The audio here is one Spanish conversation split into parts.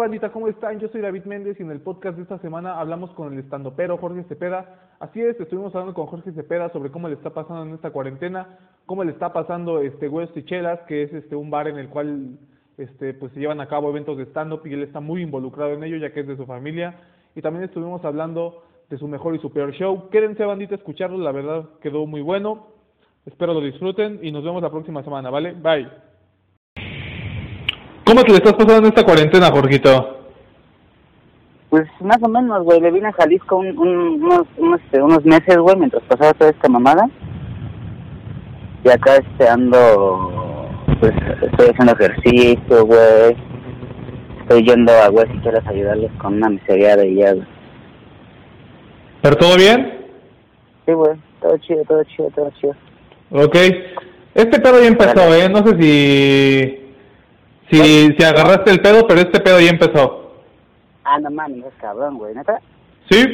bandita? ¿Cómo están? Yo soy David Méndez y en el podcast de esta semana hablamos con el estandopero Jorge Cepeda. Así es, estuvimos hablando con Jorge Cepeda sobre cómo le está pasando en esta cuarentena, cómo le está pasando este Huesos y que es este un bar en el cual este pues se llevan a cabo eventos de stand-up y él está muy involucrado en ello ya que es de su familia. Y también estuvimos hablando de su mejor y su peor show. Quédense bandita a escucharlo, la verdad quedó muy bueno. Espero lo disfruten y nos vemos la próxima semana, ¿vale? Bye. ¿Cómo te le estás pasando en esta cuarentena, Jorgito? Pues más o menos, güey. Le vine a Jalisco un, un, unos, unos, este, unos meses, güey, mientras pasaba toda esta mamada. Y acá este ando, pues estoy haciendo ejercicio, güey. Estoy yendo a güey si quieres ayudarles con una miseria de ella, güey. ¿Pero todo bien? Sí, güey. Todo chido, todo chido, todo chido. Ok. Este pedo ya empezó, ¿eh? No sé si si, si agarraste el pedo, pero este pedo ya empezó. Ah, no mames, es cabrón, güey, ¿neta? ¿Sí?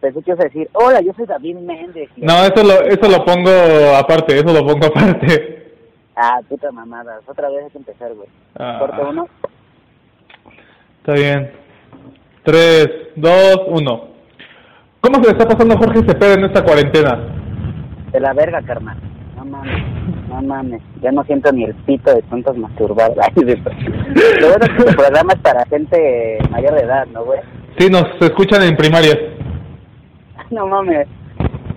Pensé que ibas a decir, hola, yo soy David Méndez. No, eso lo, eso lo pongo aparte, eso lo pongo aparte. Ah, puta mamada. Otra vez hay que empezar, güey. Ah. Corte uno. Está bien. Tres, dos, uno. ¿Cómo se le está pasando a Jorge Cepeda en esta cuarentena? De la verga, carnal. No mames, no mames. Ya no siento ni el pito de. Ay, de- Lo bueno es que el programa es para gente mayor de edad, ¿no, güey? Sí, nos escuchan en primarias. No mames.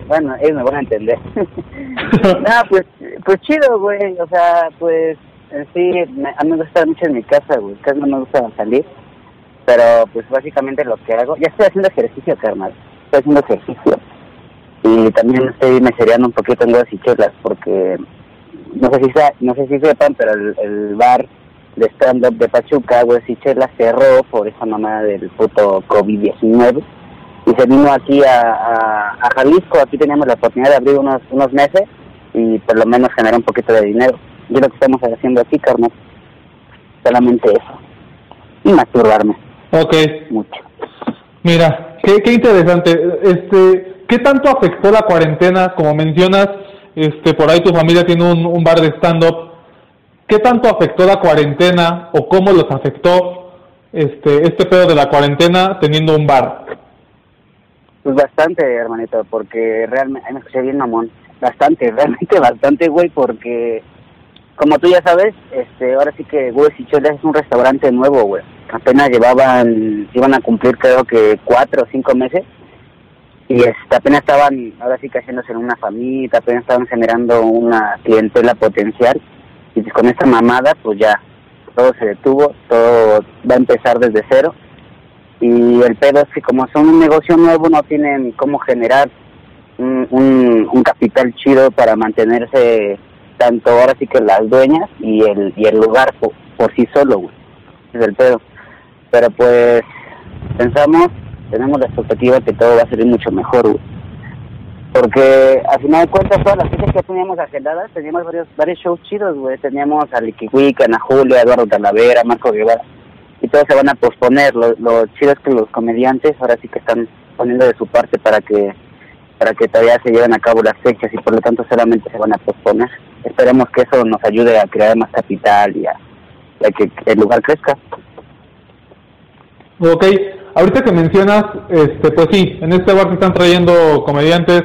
Bueno, ellos me van a entender. no, pues, pues chido, güey. O sea, pues, en sí, me- a mí me gusta estar mucho en mi casa, güey. Casi no me gusta salir. Pero, pues, básicamente lo que hago... Ya estoy haciendo ejercicio, carnal. Estoy haciendo ejercicio. Y también estoy mesereando un poquito en huevos y chelas, porque... No sé si, sea, no sé si sepan, pero el, el bar de stand-up de Pachuca, chelas, cerró por esa mamada del puto COVID-19 y se vino aquí a, a, a Jalisco, aquí teníamos la oportunidad de abrir unos, unos meses y por lo menos generar un poquito de dinero. Y es lo que estamos haciendo aquí, carnal. Solamente eso. Y masturbarme Ok. mucho. Mira, qué, qué interesante. Este, ¿qué tanto afectó la cuarentena? Como mencionas, este, por ahí tu familia tiene un, un bar de stand-up. ¿Qué tanto afectó la cuarentena o cómo los afectó este, este pedo de la cuarentena teniendo un bar? Pues bastante, hermanito, porque realmente, ay, me escuché bien mamón, bastante, realmente bastante, güey, porque como tú ya sabes, este, ahora sí que Güey y Chelas es un restaurante nuevo, güey. Apenas llevaban, iban a cumplir creo que cuatro o cinco meses y este, apenas estaban, ahora sí que haciéndose en una familia, apenas estaban generando una clientela potencial y pues con esta mamada, pues ya, todo se detuvo, todo va a empezar desde cero y el pedo es que como son un negocio nuevo no tienen cómo generar un, un, un capital chido para mantenerse tanto ahora sí que las dueñas y el y el lugar por, por sí solo güey. Es el pedo. Pero pues pensamos tenemos la expectativa que todo va a salir mucho mejor güey porque al final de cuentas todas las fechas que teníamos agendadas teníamos varios varios shows chidos güey teníamos a Licky Week, Ana Julia, Eduardo Talavera, Marco Guevara y todos se van a posponer. Lo, lo chido es que los comediantes ahora sí que están poniendo de su parte para que para que todavía se lleven a cabo las fechas y por lo tanto solamente se van a posponer. Esperemos que eso nos ayude a crear más capital y a, y a que el lugar crezca. Ok, ahorita que mencionas, este, pues sí, en este bar se están trayendo comediantes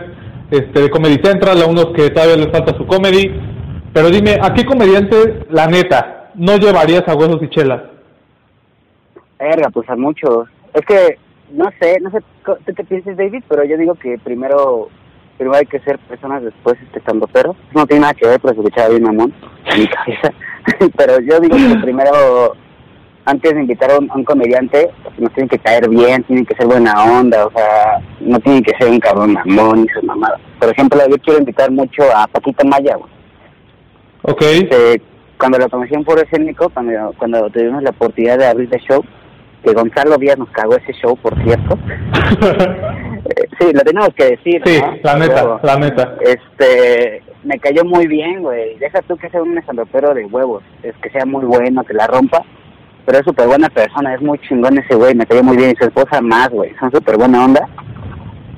este, de Comedy Central, a unos que todavía les falta su comedy, pero dime, ¿a qué comediante, la neta, no llevarías a huesos y chelas? Verga, pues a muchos. Es que, no sé, no sé tú qué piensas, David, pero yo digo que primero primero hay que ser personas después este estando pero no tiene nada que ver pero se escuchaba bien mamón en pero yo digo que primero antes de invitar a un, a un comediante nos tienen que caer bien tienen que ser buena onda o sea no tienen que ser un cabrón mamón y sus mamadas por ejemplo yo quiero invitar mucho a Paquita Maya güey Ok, este, cuando lo conocí en Foro Escénico, cuando, cuando tuvimos la oportunidad de abrir el show, que Gonzalo Díaz nos cagó ese show, por cierto. Sí, lo tenemos que decir, sí, ¿no? la neta, Huevo. la neta. Este, me cayó muy bien, güey. Deja tú que sea un estandopero de huevos, es que sea muy bueno, que la rompa. Pero es súper buena persona, es muy chingón ese güey, me cayó muy bien. Y su esposa más, güey, son súper buena onda.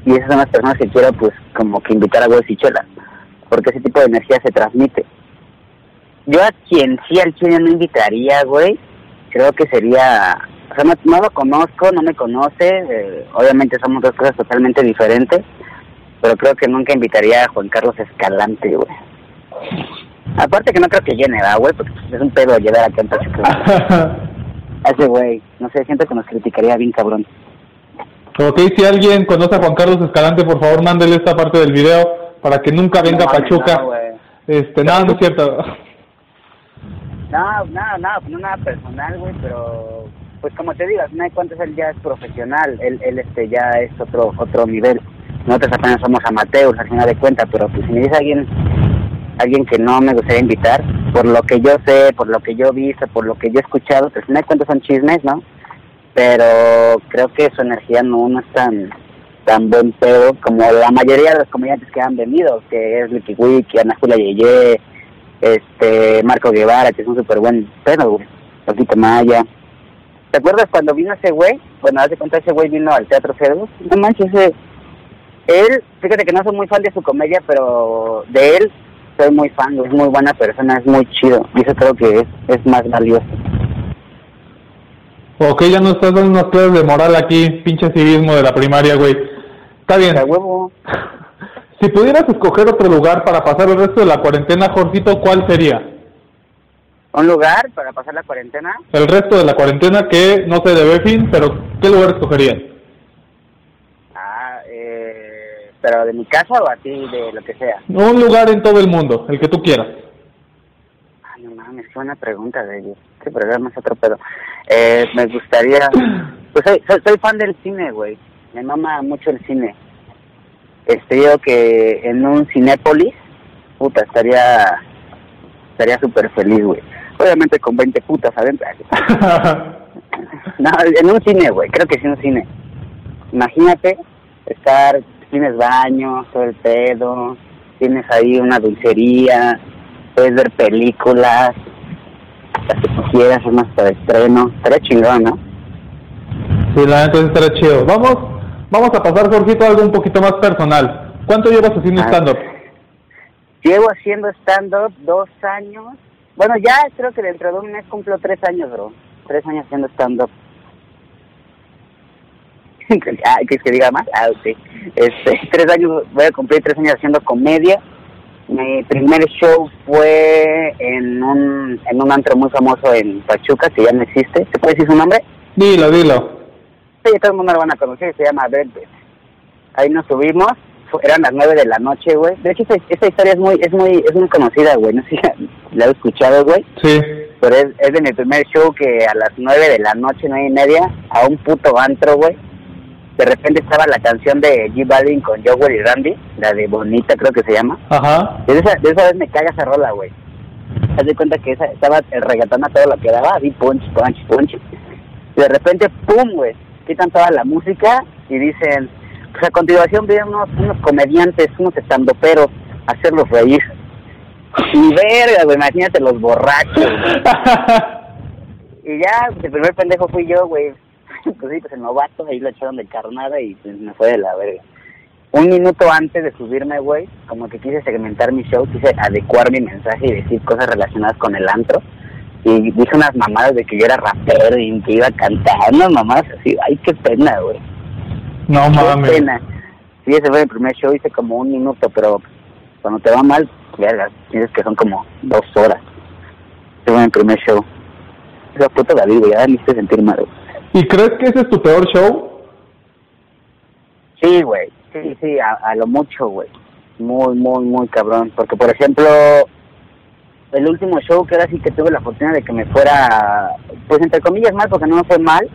Y esas son las personas que quiero, pues, como que invitar a huevos y chelas. Porque ese tipo de energía se transmite. Yo a quien sí al chile no invitaría, güey, creo que sería o sea, no, no lo conozco, no me conoce, eh, obviamente somos dos cosas totalmente diferentes, pero creo que nunca invitaría a Juan Carlos Escalante, güey. Aparte que no creo que llene, ¿verdad, güey? Porque es un pedo llevar a Pachuca. A ese güey, no sé, siento que nos criticaría bien cabrón. Ok, si alguien conoce a Juan Carlos Escalante, por favor, mándele esta parte del video para que nunca venga a Pachuca. No, este, nada, no es cierto. No, nada, nada, no nada personal, güey, pero pues como te digo, no hay cuántos él ya es profesional, él, él este ya es otro otro nivel. Nosotros apenas somos amateurs al final de cuentas, pero pues si me dice alguien alguien que no me gustaría invitar, por lo que yo sé, por lo que yo he visto, por lo que yo he escuchado, pues hay cuántos son chismes, ¿no? Pero creo que su energía no, no es tan tan buen pedo como la mayoría de los comediantes que han venido, que es Licky Wiki, Ana Julia Yeye, este Marco Guevara, que es un súper buen pedo, güey. Maya, ¿Te acuerdas cuando vino ese güey? Bueno, hace cuenta ese güey vino al Teatro Cerdos. No manches. Él, fíjate que no soy muy fan de su comedia, pero de él soy muy fan, es muy buena persona, es muy chido. Y eso creo que es, es más valioso. Ok, ya no estás dando unas clases de moral aquí, pinche civismo de la primaria, güey. Está bien. huevo. si pudieras escoger otro lugar para pasar el resto de la cuarentena, Jorgito, ¿cuál sería? un lugar para pasar la cuarentena. El resto de la cuarentena que no se debe fin, pero ¿qué lugar escogerías? Ah, eh, pero de mi casa o a ti, de lo que sea. Un lugar en todo el mundo, el que tú quieras. Ay, no mames, qué buena pregunta de. Este programa es otro pedo. Eh, me gustaría, pues soy, soy, fan del cine, güey. Me mama mucho el cine. Este, yo que en un Cinépolis, puta, estaría estaría súper feliz, güey. Obviamente con 20 putas adentro. no, en un cine, güey, creo que sí en un cine. Imagínate estar, tienes baño, todo el pedo, tienes ahí una dulcería, puedes ver películas, las que tú quieras, más para estreno. Estaría chingón, ¿no? Sí, la neta estaría chido. Vamos, vamos a pasar, Jorgito, algo un poquito más personal. ¿Cuánto llevas haciendo ah, stand-up? Llevo haciendo stand-up dos años bueno, ya creo que dentro de un mes cumplo tres años, bro. Tres años haciendo stand-up. ah, ¿Quieres que diga más? Ah, sí. Este, tres años, voy a cumplir tres años haciendo comedia. Mi primer show fue en un, en un antro muy famoso en Pachuca, que ya no existe. ¿Se puede decir su nombre? Dilo, dilo. Sí, todo el mundo lo van a conocer, se llama Velvet. Ahí nos subimos eran las nueve de la noche, güey. De hecho, esta, historia es muy, es muy, es muy conocida, güey. No sé si la, he escuchado, güey. Sí. Pero es, es de mi primer show que a las nueve de la noche, nueve y media, a un puto antro, güey. De repente estaba la canción de G Balvin con Joel y Randy, la de Bonita creo que se llama. Ajá. De esa, de esa vez me caga esa rola, güey. Haz de cuenta que esa, estaba el reggaetón a todo lo que daba, así punch, punch, punch. Y de repente, pum, güey, quitan toda la música y dicen, pues a continuación vienen unos, unos comediantes, unos estandoperos, a hacerlos reír. Y verga, güey, imagínate los borrachos. y ya, pues, el primer pendejo fui yo, güey. Pues sí, pues el novato, ahí lo echaron de carnada y pues, me fue de la verga. Un minuto antes de subirme, güey, como que quise segmentar mi show, quise adecuar mi mensaje y decir cosas relacionadas con el antro. Y dije unas mamadas de que yo era rapero y que iba a cantar, unas mamadas así. Ay, qué pena, güey. No mames. Pena. Sí, ese fue el primer show, hice como un minuto, pero cuando te va mal, vergas, tienes que son como dos horas. Ese fue el primer show. Esa puta David, ya me hice sentir mal. ¿Y crees que ese es tu peor show? Sí, güey. Sí, sí, a, lo mucho, güey. Muy, muy, muy cabrón. Porque, por ejemplo, el último show que era así que tuve la fortuna de que me fuera, pues entre comillas mal, porque no me fue mal,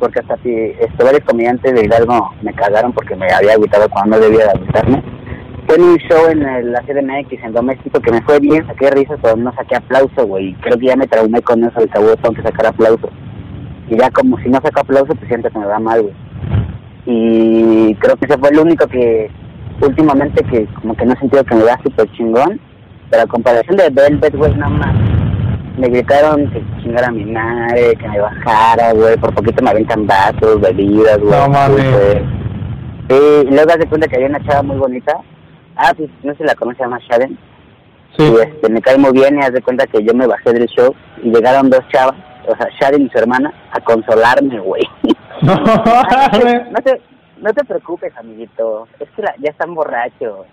porque hasta si este, varios comediantes de Hidalgo me cagaron porque me había agüitado cuando no debía de agüitarme. Fue un show en el, la CDMX, en Doméstico, que me fue bien, saqué risas, pero no saqué aplauso, güey. Creo que ya me traumé con eso, el cabo tengo que sacar aplauso. Y ya como si no saco aplauso, pues siento que me va mal, güey. Y creo que ese fue el único que últimamente que como que no he sentido que me da súper chingón. Pero a comparación de Velvet, güey, nada más me gritaron que chingara mi madre, que me bajara, güey, por poquito me aventan vasos, bebidas, güey. No mames. Sí, y luego das de cuenta que había una chava muy bonita. Ah, pues no si la conoce, se llama Shaden. Sí. Y este, me cae muy bien y haz de cuenta que yo me bajé del show y llegaron dos chavas, o sea, Sharon y su hermana, a consolarme, güey. No, no, te, no te preocupes, amiguito. Es que la, ya están borrachos.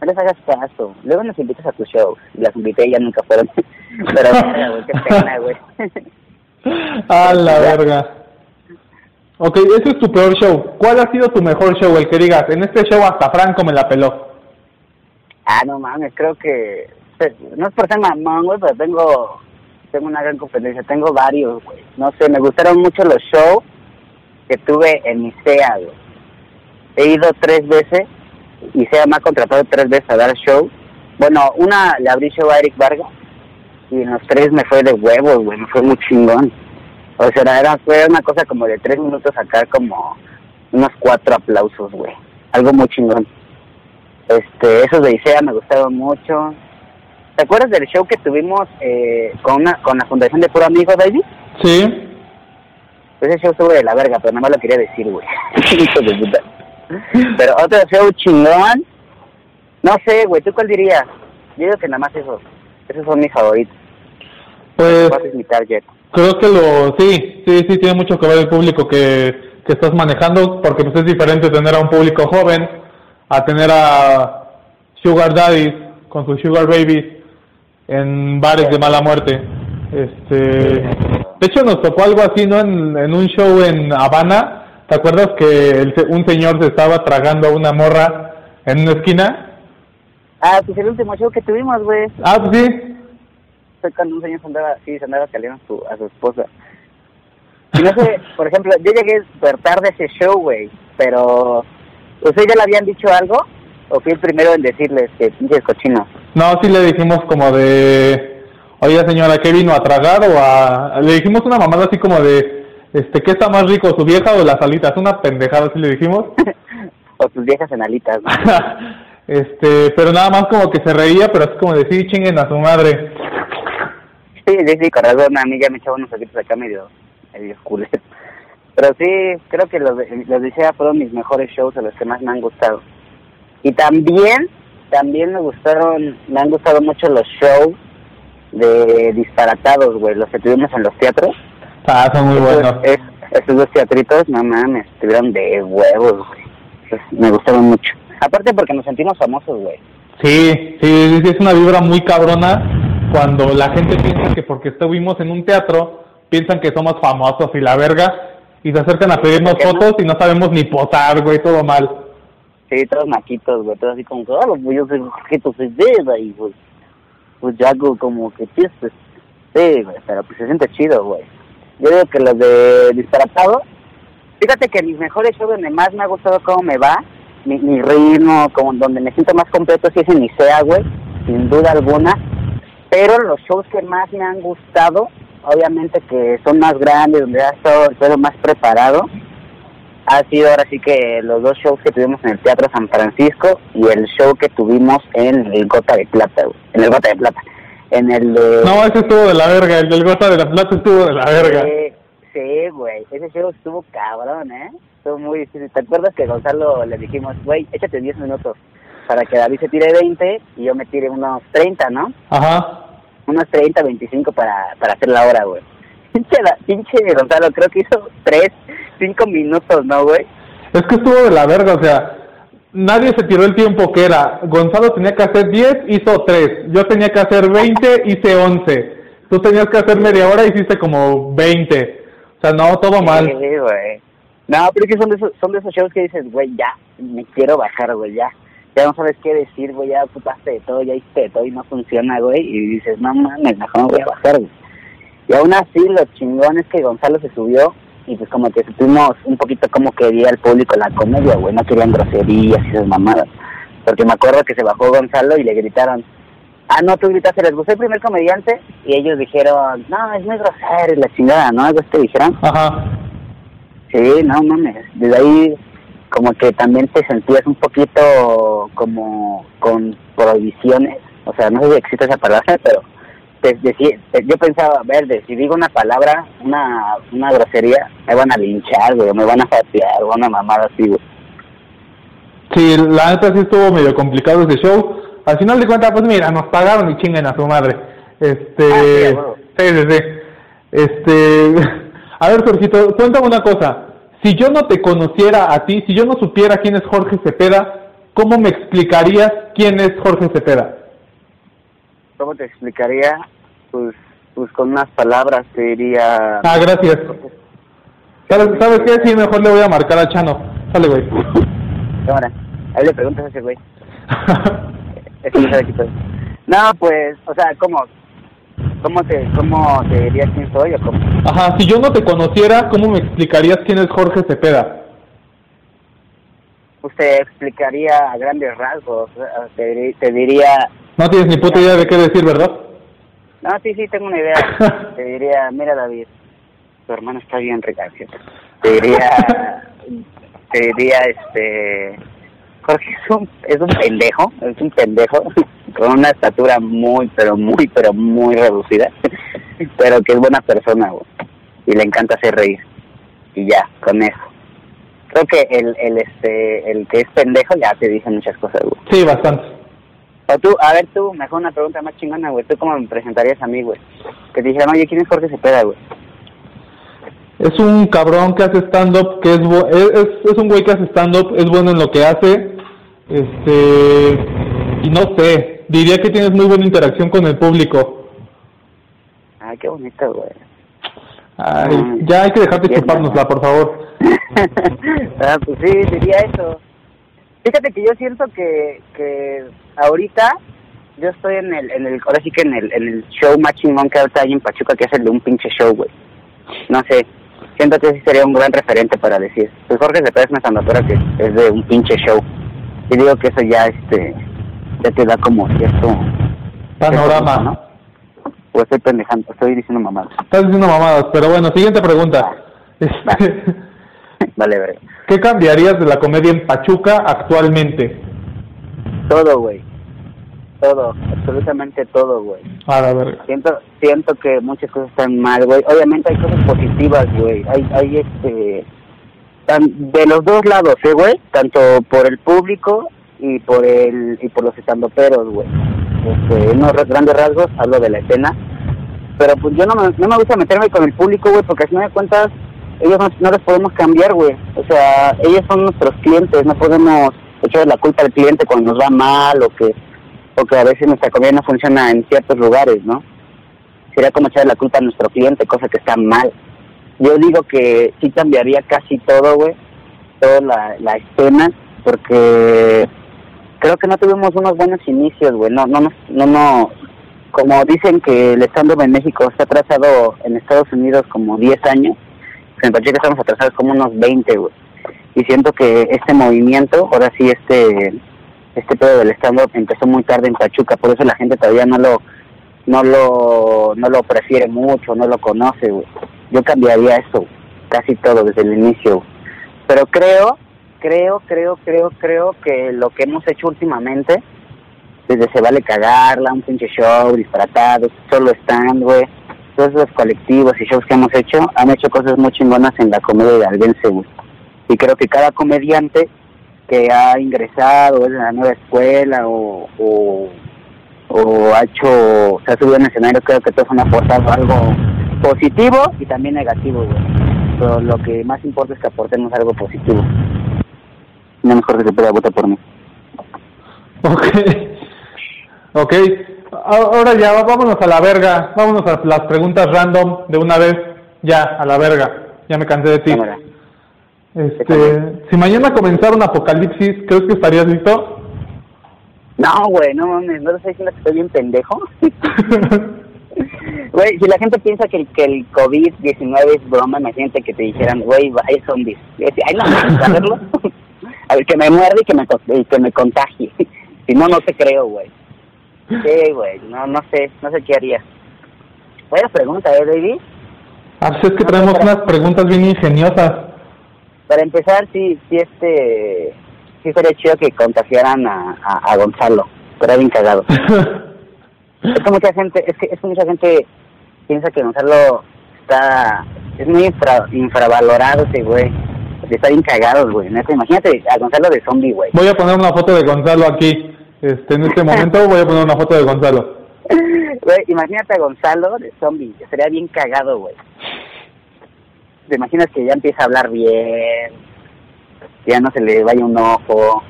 No les hagas caso. Luego nos invitas a tu show. Las invité y ya nunca fueron. Pero, güey, qué pena, güey. A la verga. Ok, ese es tu peor show. ¿Cuál ha sido tu mejor show? El que digas, en este show hasta Franco me la peló. Ah, no mames, creo que... pues, No es por ser mamón, güey, pero tengo... Tengo una gran competencia. Tengo varios, güey. No sé, me gustaron mucho los shows que tuve en ISEA, güey. He ido tres veces. ISEA me ha contratado tres veces a dar show. Bueno, una le abrí show a Eric Vargas. Y en los tres me fue de huevos, güey. Me fue muy chingón. O sea, era, fue una cosa como de tres minutos sacar como unos cuatro aplausos, güey. Algo muy chingón. Este, esos de ISEA me gustaron mucho. ¿Te acuerdas del show que tuvimos eh, con una, con la Fundación de Puro Amigo, Baby? Sí. Ese show estuvo de la verga, pero nada más lo quería decir, güey. Pero otro show chingón. No sé, güey, ¿tú cuál dirías? Yo digo que nada más esos. Esos son mis favoritos. Pues ¿Cuál es mi target? creo que lo... Sí, sí, sí, tiene mucho que ver el público que, que estás manejando, porque pues es diferente tener a un público joven a tener a Sugar Daddies con sus Sugar Babies en bares de mala muerte. Este, de hecho nos tocó algo así, ¿no? En, en un show en Habana, ¿te acuerdas que el un señor se estaba tragando a una morra en una esquina? Ah, pues el último show que tuvimos, güey. Ah, pues sí. Fue cuando un señor se andaba, sí, se andaba a su, a su esposa. Y no sé, por ejemplo, yo llegué súper tarde a ese show, güey, pero... ¿Ustedes ya le habían dicho algo? ¿O fui el primero en decirles que pinches cochinos? No, sí le dijimos como de, oye señora, ¿qué vino a tragar o a...? Le dijimos una mamada así como de, este, ¿qué está más rico, su vieja o las alitas? Una pendejada así le dijimos. o tus viejas en alitas, ¿no? este, pero nada más como que se reía, pero así como de, sí, chinguen a su madre. Sí, sí, sí, con razón, a mí ya me echaba unos ojitos acá medio, medio. Pero sí, creo que los de, los de fueron mis mejores shows, a los que más me han gustado. Y también, también me gustaron, me han gustado mucho los shows de disparatados, güey, los que tuvimos en los teatros. Ah, son muy Esos- buenos. es- esos dos teatritos, no mames, estuvieron de huevos, güey. Me gustaron mucho. Aparte porque nos sentimos famosos, güey. Sí, sí, es una vibra muy cabrona cuando la gente piensa que porque estuvimos en un teatro, piensan que somos famosos y la verga, y se acercan a pedirnos fotos y no sabemos ni posar, güey, todo mal. Sí, todos maquitos, güey, todos así como que, ah, pues yo soy Jorgito Cepeda y pues, pues yo hago como que. Sí, güey, pero pues se siente chido, güey. Yo digo que los de disparatado, fíjate que mis mejores shows donde más me ha gustado cómo me va, mi, mi ritmo, como donde me siento más completo, sí es en Isea, güey, sin duda alguna. Pero los shows que más me han gustado, obviamente que son más grandes, donde estado el pedo más preparado, ha sido ahora sí que los dos shows que tuvimos en el Teatro San Francisco y el show que tuvimos en el Gota de Plata, güey. En el Gota de Plata. En el de... No, ese estuvo de la verga, el del gota de la plata estuvo de la verga. Sí, sí, güey. Ese show estuvo cabrón, ¿eh? Estuvo muy difícil. ¿Te acuerdas que a Gonzalo le dijimos, güey, échate 10 minutos para que David se tire 20 y yo me tire unos 30, ¿no? Ajá. Unos 30, 25 para, para hacer la hora, güey. Pinche, pinche Gonzalo, creo que hizo 3, 5 minutos, ¿no, güey? Es que estuvo de la verga, o sea, nadie se tiró el tiempo que era. Gonzalo tenía que hacer 10, hizo 3. Yo tenía que hacer 20, hice 11. Tú tenías que hacer media hora, hiciste como 20. O sea, no, todo mal. Sí, güey. No, pero es que son de esos, son de esos shows que dices, güey, ya, me quiero bajar, güey, ya. Ya no sabes qué decir, güey, ya putaste de todo, ya hiciste de todo y no funciona, güey. Y dices, no mames, mejor me voy a bajar, güey. Y aún así, lo chingón es que Gonzalo se subió y pues como que supimos un poquito cómo quería el público la comedia, güey. No querían groserías y esas mamadas. Porque me acuerdo que se bajó Gonzalo y le gritaron, ah, no, tú gritaste, les gustó el primer comediante. Y ellos dijeron, no, es muy grosero la chingada, ¿no? Algo te dijeron. Ajá. Sí, no mames. Desde ahí como que también te sentías un poquito como con prohibiciones. O sea, no sé si existe esa palabra, pero te, deci- te- yo pensaba, a ver, de- si digo una palabra, una, una grosería, me van a linchar, güey, o me van a fatear, o una mamada así, güey. Sí, la neta sí estuvo medio complicado ese show. Al final de cuentas, pues mira, nos pagaron y chinguen a su madre. Este, Ah, sí, sí, sí. Este, a ver, Jorgito, cuéntame una cosa. Si yo no te conociera a ti, si yo no supiera quién es Jorge Cepeda, ¿cómo me explicarías quién es Jorge Cepeda? ¿Cómo te explicaría? Pues, pues con unas palabras te diría... Ah, gracias. ¿Sabes, ¿Sabes qué? Sí, mejor le voy a marcar a Chano. Sale, güey. Cámara. Ahí le preguntas a ese güey. Ese no sabe quién. No, pues, o sea, ¿cómo? ¿Cómo te, cómo te dirías quién soy o cómo? Ajá, si yo no te conociera, ¿cómo me explicarías quién es Jorge Cepeda? Pues te explicaría a grandes rasgos. Te, te diría... No tienes ni puta idea de qué decir, ¿verdad? No, sí, sí, tengo una idea. Te diría, mira David, tu hermano está bien rica. Te diría, te diría, este, Jorge es un, es un pendejo, es un pendejo, con una estatura muy, pero muy, pero muy reducida, pero que es buena persona, güey, y le encanta hacer reír, y ya, con eso. Creo que el, el, este, el que es pendejo ya te dice muchas cosas, güey. Sí, bastante. O tú, a ver tú, mejor una pregunta más chingona, güey. ¿Tú cómo me presentarías a mí, güey? Que te dijeran, oye, ¿quién es Jorge Cepeda, güey? Es un cabrón que hace stand-up, que es, es, es- un güey que hace stand-up, es bueno en lo que hace, este, y no sé, diría que tienes muy buena interacción con el público. Ay, qué bonito, güey. Ay, Mm. ya hay que dejar de chupárnosla, por favor. ah, pues sí, diría eso. Fíjate que yo siento que, que ahorita yo estoy en el, en el, ahora sí que en el, en el show más chingón que ahorita hay en Pachuca, que es el de un pinche show, güey. No sé, siento que sí sería un gran referente para decir. Pues Jorge Cepeda es una sandatura que es de un pinche show. Y digo que eso ya, este, ya te da como cierto... Panorama. ¿no? O estoy pendejando, estoy diciendo mamadas. Estás diciendo mamadas, pero bueno, siguiente pregunta. Este, Vale, verga. ¿Qué cambiarías de la comedia en Pachuca actualmente? Todo, güey. Todo, absolutamente todo, güey. A la verga. Siento, siento que muchas cosas están mal, güey. Obviamente hay cosas positivas, güey. Hay, hay este, tan- de los dos lados, ¿eh, güey? Tanto por el público y por el y por los estandoperos, güey. Este, unos grandes rasgos hablo de la escena, pero pues yo no me, no me gusta meterme con el público, güey, porque al final de cuentas ellos no, no los podemos cambiar, güey. O sea, ellos son nuestros clientes, no podemos echarle la culpa al cliente cuando nos va mal o que o que a veces nuestra comida no funciona en ciertos lugares, ¿no? Sería como echarle la culpa a nuestro cliente, cosa que está mal. Yo digo que sí cambiaría casi todo, güey, toda la, la escena, porque creo que no tuvimos unos buenos inicios, güey. No, no, nos- no, no, como dicen que el stand en México está atrasado en Estados Unidos como 10 años, en Pachuca estamos atrasados como unos 20, güey. Y siento que este movimiento, ahora sí, este este pedo del stand-up empezó muy tarde en Pachuca, por eso la gente todavía no lo no lo no lo prefiere mucho, no lo conoce, güey. Yo cambiaría eso, casi todo desde el inicio. Pero creo, creo, creo, creo, creo que lo que hemos hecho últimamente, desde Se Vale Cagarla, un pinche show, disparatados, solo stand, güey, todos esos colectivos y shows que hemos hecho, han hecho cosas muy chingonas en la comedia de güey. Y creo que cada comediante que ha ingresado en la nueva escuela o, o, o ha hecho, se ha subido en escenario, creo que todos han aportado algo positivo y también negativo, güey. Pero lo que más importa es que aportemos algo positivo. No mejor que se pueda votar por mí. Ok. Ok. Ahora ya, vámonos a la verga. Vámonos a las preguntas random de una vez. Ya, a la verga. Ya me cansé de ti. Cámara. Este, si mañana comenzara un apocalipsis, ¿crees que estarías listo? No, güey, no mames, no te estoy diciendo que estoy bien pendejo. Güey, si la gente piensa que el, que el COVID-19 es broma, imagínate que te dijeran, güey, hay zombies. Ay, no, mames, a verlo. A ver, que me muerde y que me, y que me contagie. Si no, no te creo, güey. Sí, güey, no, no sé, no sé qué haría. Buena pregunta, ¿eh, David? Ah, pues es que traemos unas preguntas bien ingeniosas. Para empezar, sí, sí, este, sí sería chido que contagiaran a, a, a Gonzalo, pero bien cagado. Es que mucha gente, es que, es que mucha gente piensa que Gonzalo está, es muy infra, infravalorado ese güey. Está bien cagado, güey. Imagínate a Gonzalo de zombie, güey. Voy a poner una foto de Gonzalo aquí. Este, en este momento voy a poner una foto de Gonzalo. Güey, imagínate a Gonzalo de zombie. Sería bien cagado, güey. Te imaginas que ya empieza a hablar bien, que ya no se le vaya un ojo.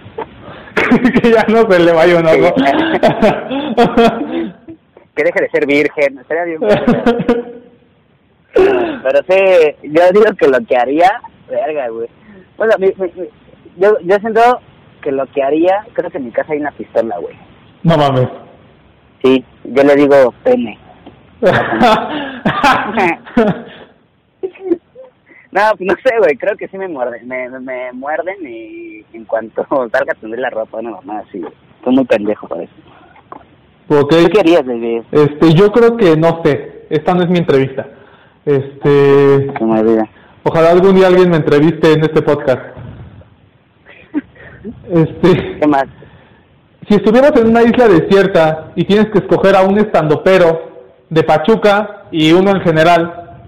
que ya no se le vaya un ojo. que deje de ser virgen, estaría bien. Pero sí, yo digo que lo que haría, verga, güey. Bueno, mi, yo, yo siento que lo que haría, creo que en mi casa hay una pistola, güey. No mames. Sí, yo le digo pene. No, pues no sé, güey, creo que sí me muerden, me, me muerden y en cuanto salga tendré la ropa, no mamá, sí, Estoy muy pendejo por eso. Okay. ¿Qué querías, baby? Este, yo creo que no sé, esta no es mi entrevista. Este, ojalá algún día alguien me entreviste en este podcast. Este, ¿Qué más? Si estuvieras en una isla desierta y tienes que escoger a un estandopero de Pachuca y uno en general,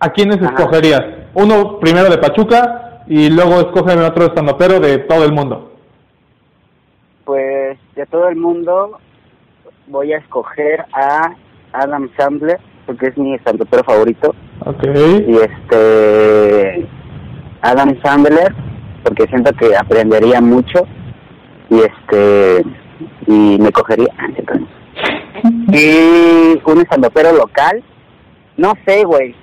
¿a quiénes escogerías? Uno primero de Pachuca y luego escogen otro estandopero de todo el mundo. Pues de todo el mundo voy a escoger a Adam Sandler porque es mi estandopero favorito. Okay. Y este Adam Sandler porque siento que aprendería mucho y este y me cogería y un estandopero local no sé güey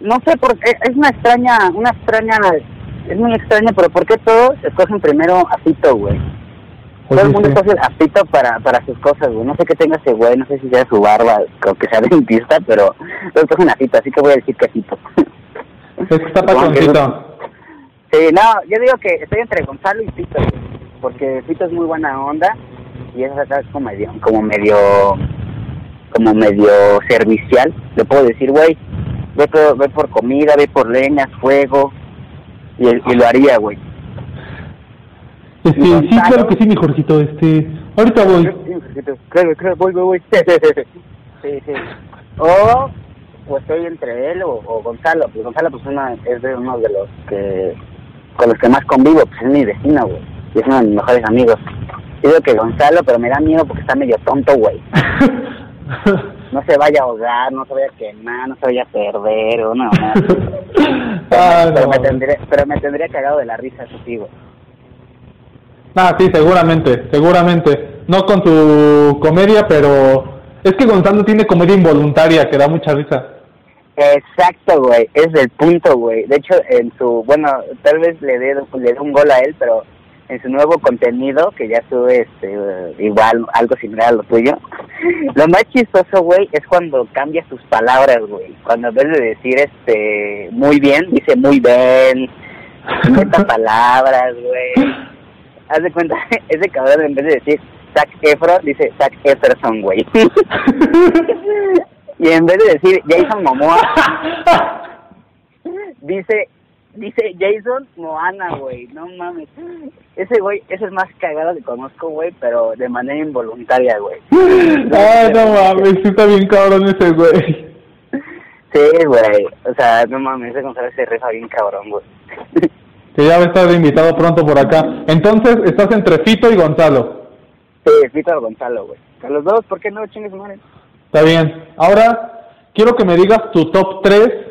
no sé por qué es una extraña una extraña es muy extraña pero por qué todos escogen primero a Fito güey todo el mundo escoge a Fito para para sus cosas güey. No sé qué tenga ese güey no sé si sea su barba o que sea dentista pero todos escogen a Fito así que voy a decir que Fito es que está pachoncito Sí, no, yo digo que estoy entre Gonzalo y Fito, porque Fito es muy buena onda y es como medio, como medio, como medio servicial. Le puedo decir, güey, ve por, ve por comida, ve por leñas, fuego, y, y lo haría, güey. Este, sí, claro que sí, mi Jorgito, este, ahorita voy. Sí, Jorgito, claro, claro, voy, voy, voy. sí, sí. O, o estoy entre él o, o Gonzalo, pues Gonzalo pues una, es de uno de los que con los que más convivo, pues es mi vecino, güey. Y es uno de mis mejores amigos. Digo que Gonzalo, pero me da miedo porque está medio tonto, güey. no se vaya a ahogar, no se vaya a quemar, no se vaya a perder, o no, no. Ah, pero, me tendría, pero me tendría cagado de la risa, eso sí, güey. Ah, sí, seguramente, seguramente. No con tu comedia, pero es que Gonzalo tiene comedia involuntaria que da mucha risa. Exacto, güey, es el punto, güey. De hecho, en su, bueno, tal vez le dé, le dé un gol a él, pero en su nuevo contenido, que ya sube este, igual, algo similar a lo tuyo, lo más chistoso, güey, es cuando cambia sus palabras, güey. Cuando en vez de decir, este, muy bien, dice muy bien, meta palabras, güey. Haz de cuenta, ese cabrón en vez de decir Zac Efron, dice Zac Efferson, güey. y en vez de decir Jason Momoa, dice dice Jason Moana, güey, no mames. Ese güey es el más cagado que conozco, güey, pero de manera involuntaria, güey. Ah, no mames, sí está bien cabrón ese güey. Sí, güey, o sea, no mames, ese Gonzalo se rifa bien cabrón, güey. Que ya va a estar invitado pronto por acá. Entonces, estás entre Fito y Gonzalo. Sí, Fito y Gonzalo, güey. A los dos, ¿por qué no chingues madre? Está bien. Ahora, quiero que me digas tu top 3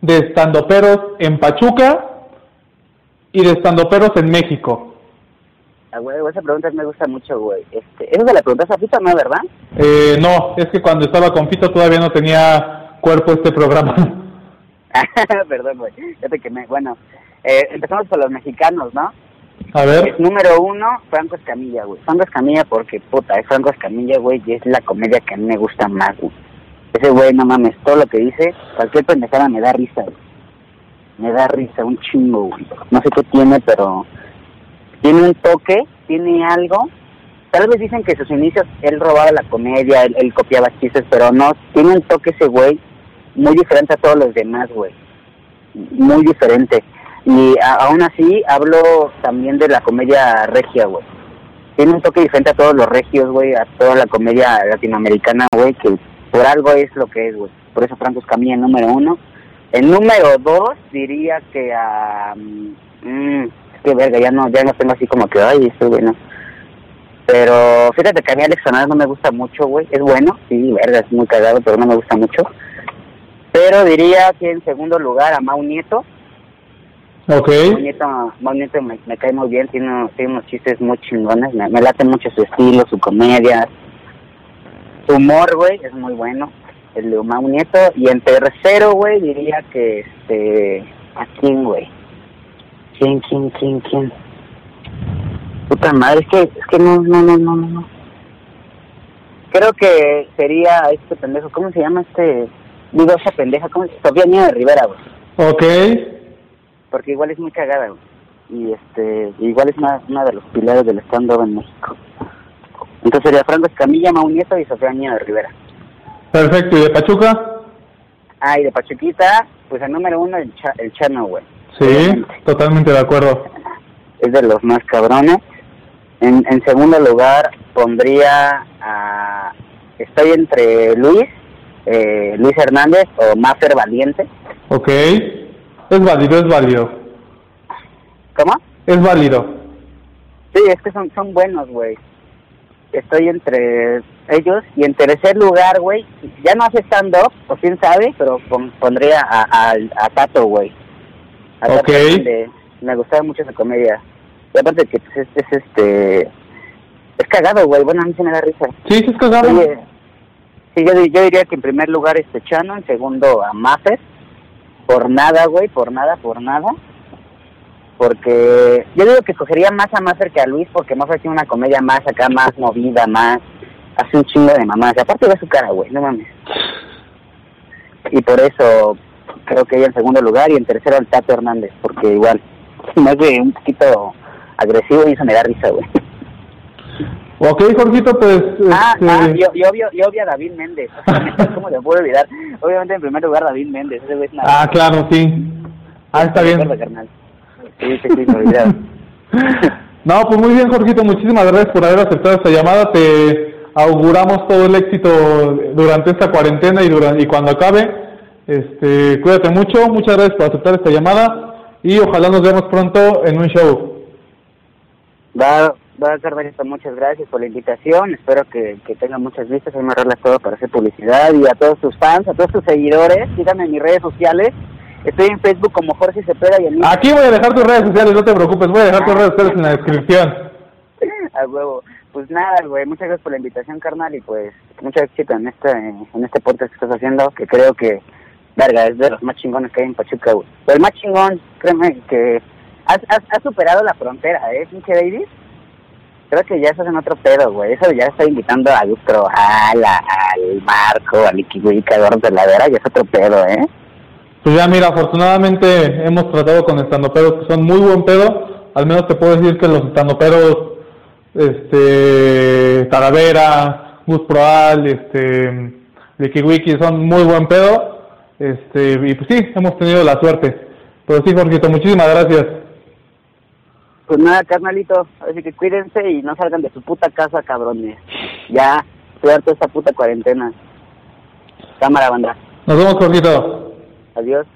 de estandoperos en Pachuca y de estandoperos en México. Ah, güey, esa pregunta me gusta mucho, güey. Este, ¿Eso la pregunta a Fito, no, verdad? Eh, no, es que cuando estaba con Fito todavía no tenía cuerpo este programa. Perdón, güey. Que me... Bueno, eh, empezamos por los mexicanos, ¿no? A ver. número uno, Franco Escamilla, güey. Franco Escamilla porque, puta, es Franco Escamilla, güey, y es la comedia que a mí me gusta más, güey. Ese güey, no mames, todo lo que dice, cualquier pendejada me da risa, güey. Me da risa, un chingo, güey. No sé qué tiene, pero tiene un toque, tiene algo. Tal vez dicen que sus inicios él robaba la comedia, él, él copiaba chistes, pero no, tiene un toque ese güey muy diferente a todos los demás, güey. Muy diferente. Y aún así hablo también de la comedia regia, güey. Tiene un toque diferente a todos los regios, güey, a toda la comedia latinoamericana, güey, que por algo es lo que es, güey. Por eso Franco Escamilla en número uno. En número dos diría que a... mmm, es que verga, ya no, ya no tengo así como que, ay, esto bueno. Pero fíjate que a mí Alex Fernández no me gusta mucho, güey. Es bueno, sí, verga, es muy cagado, pero no me gusta mucho. Pero diría que en segundo lugar a Mau Nieto. Ok. Mau Nieto, Mau Nieto me, me cae muy bien, tiene, tiene unos chistes muy chingones, me, me late mucho su estilo, su comedia, su humor, güey, es muy bueno, el de Mau Nieto. Y en tercero, güey, diría que este, ¿a quién, güey? ¿Quién, quién, quién, quién? Puta madre, es que, es que no, no, no, no, no, no. Creo que sería este pendejo, ¿cómo se llama este? Digo, esa pendeja, ¿cómo se Sofía Niño de Rivera, güey. Ok. Porque igual es muy cagada, güey. Y este, igual es una, una de los pilares del stand-up en México. Entonces sería Franco Escamilla, Mau Nieto y Sofía Niño de Rivera. Perfecto. ¿Y de Pachuca? Ah, y de Pachuquita, pues el número uno, el, cha, el Chano, güey. Sí, totalmente de acuerdo. Es de los más cabrones. En, en segundo lugar pondría a... Estoy entre Luis, eh, Luis Hernández o Maffer Valiente. Ok. Es válido, es válido. ¿Cómo? Es válido. Sí, es que son, son buenos, güey. Estoy entre ellos. Y en tercer lugar, güey, ya no hace stand-up, o quién sabe, pero pon- pondría a, a, a Tato, güey. A Tato Ok. Hernández. Me gustaba mucho su comedia. Y aparte que pues, es, es este... Es cagado, güey. Bueno, a mí se me da risa. Sí, sí es cagado. Oye, sí, yo, yo diría que en primer lugar este Chano, en segundo a Maffer. Por nada, güey, por nada, por nada. Porque yo digo que escogería más a Maffer que a Luis porque Maffer tiene una comedia más acá, más movida, más... Hace un chingo de mamás. Y aparte ve su cara, güey, no mames. Y por eso creo que ella en segundo lugar y en tercero el Tato Hernández, porque igual se me hace un poquito agresivo y eso me da risa, güey. Ok, Jorgito, pues... Ah, este, ah, y, y obvio, y obvio a David Méndez. ¿Cómo le puedo olvidar? Obviamente en primer lugar David Méndez. Ese es. Ah, claro, sí. Ah, está bien. acuerdo, carnal. Sí, sí, sí, me olvidaba. No, pues muy bien, Jorgito, muchísimas gracias por haber aceptado esta llamada. Te auguramos todo el éxito durante esta cuarentena y, durante, y cuando acabe. Este, cuídate mucho, muchas gracias por aceptar esta llamada y ojalá nos vemos pronto en un show. Va, va, carnalito, muchas gracias por la invitación. Espero que, que tenga muchas vistas. Ahí me arreglas todo para hacer publicidad. Y a todos tus fans, a todos tus seguidores, síganme en mis redes sociales. Estoy en Facebook como Jorge Cepeda y en. Aquí voy a dejar tus redes sociales, no te preocupes, voy a dejar tus redes sociales en la descripción. A huevo. Pues nada, güey, muchas gracias por la invitación, carnal, y pues mucho éxito en este, en este podcast que estás haciendo, que creo que, verga, es de los más chingones que hay en Pachuca, güey. Pero el más chingón, créeme que has, has, has superado la frontera, ¿eh, pinche David? Creo que ya estás en otro pedo, güey. Eso ya está invitando a Lustro, al, al Marco, al Ikiwika, a de la Vera, ya es otro pedo, ¿eh? Pues ya mira, afortunadamente hemos tratado con estandoperos que son muy buen pedo. Al menos te puedo decir que los estandoperos, este, Talavera, Gus Proal, este, Wiki Wiki son muy buen pedo. Este, y pues sí, hemos tenido la suerte. Pero sí, Jorgito, muchísimas gracias. Pues nada, carnalito, así que cuídense y no salgan de su puta casa, cabrones. Ya, de esta puta cuarentena. Cámara, banda. Nos vemos, Jorgito. Adiós.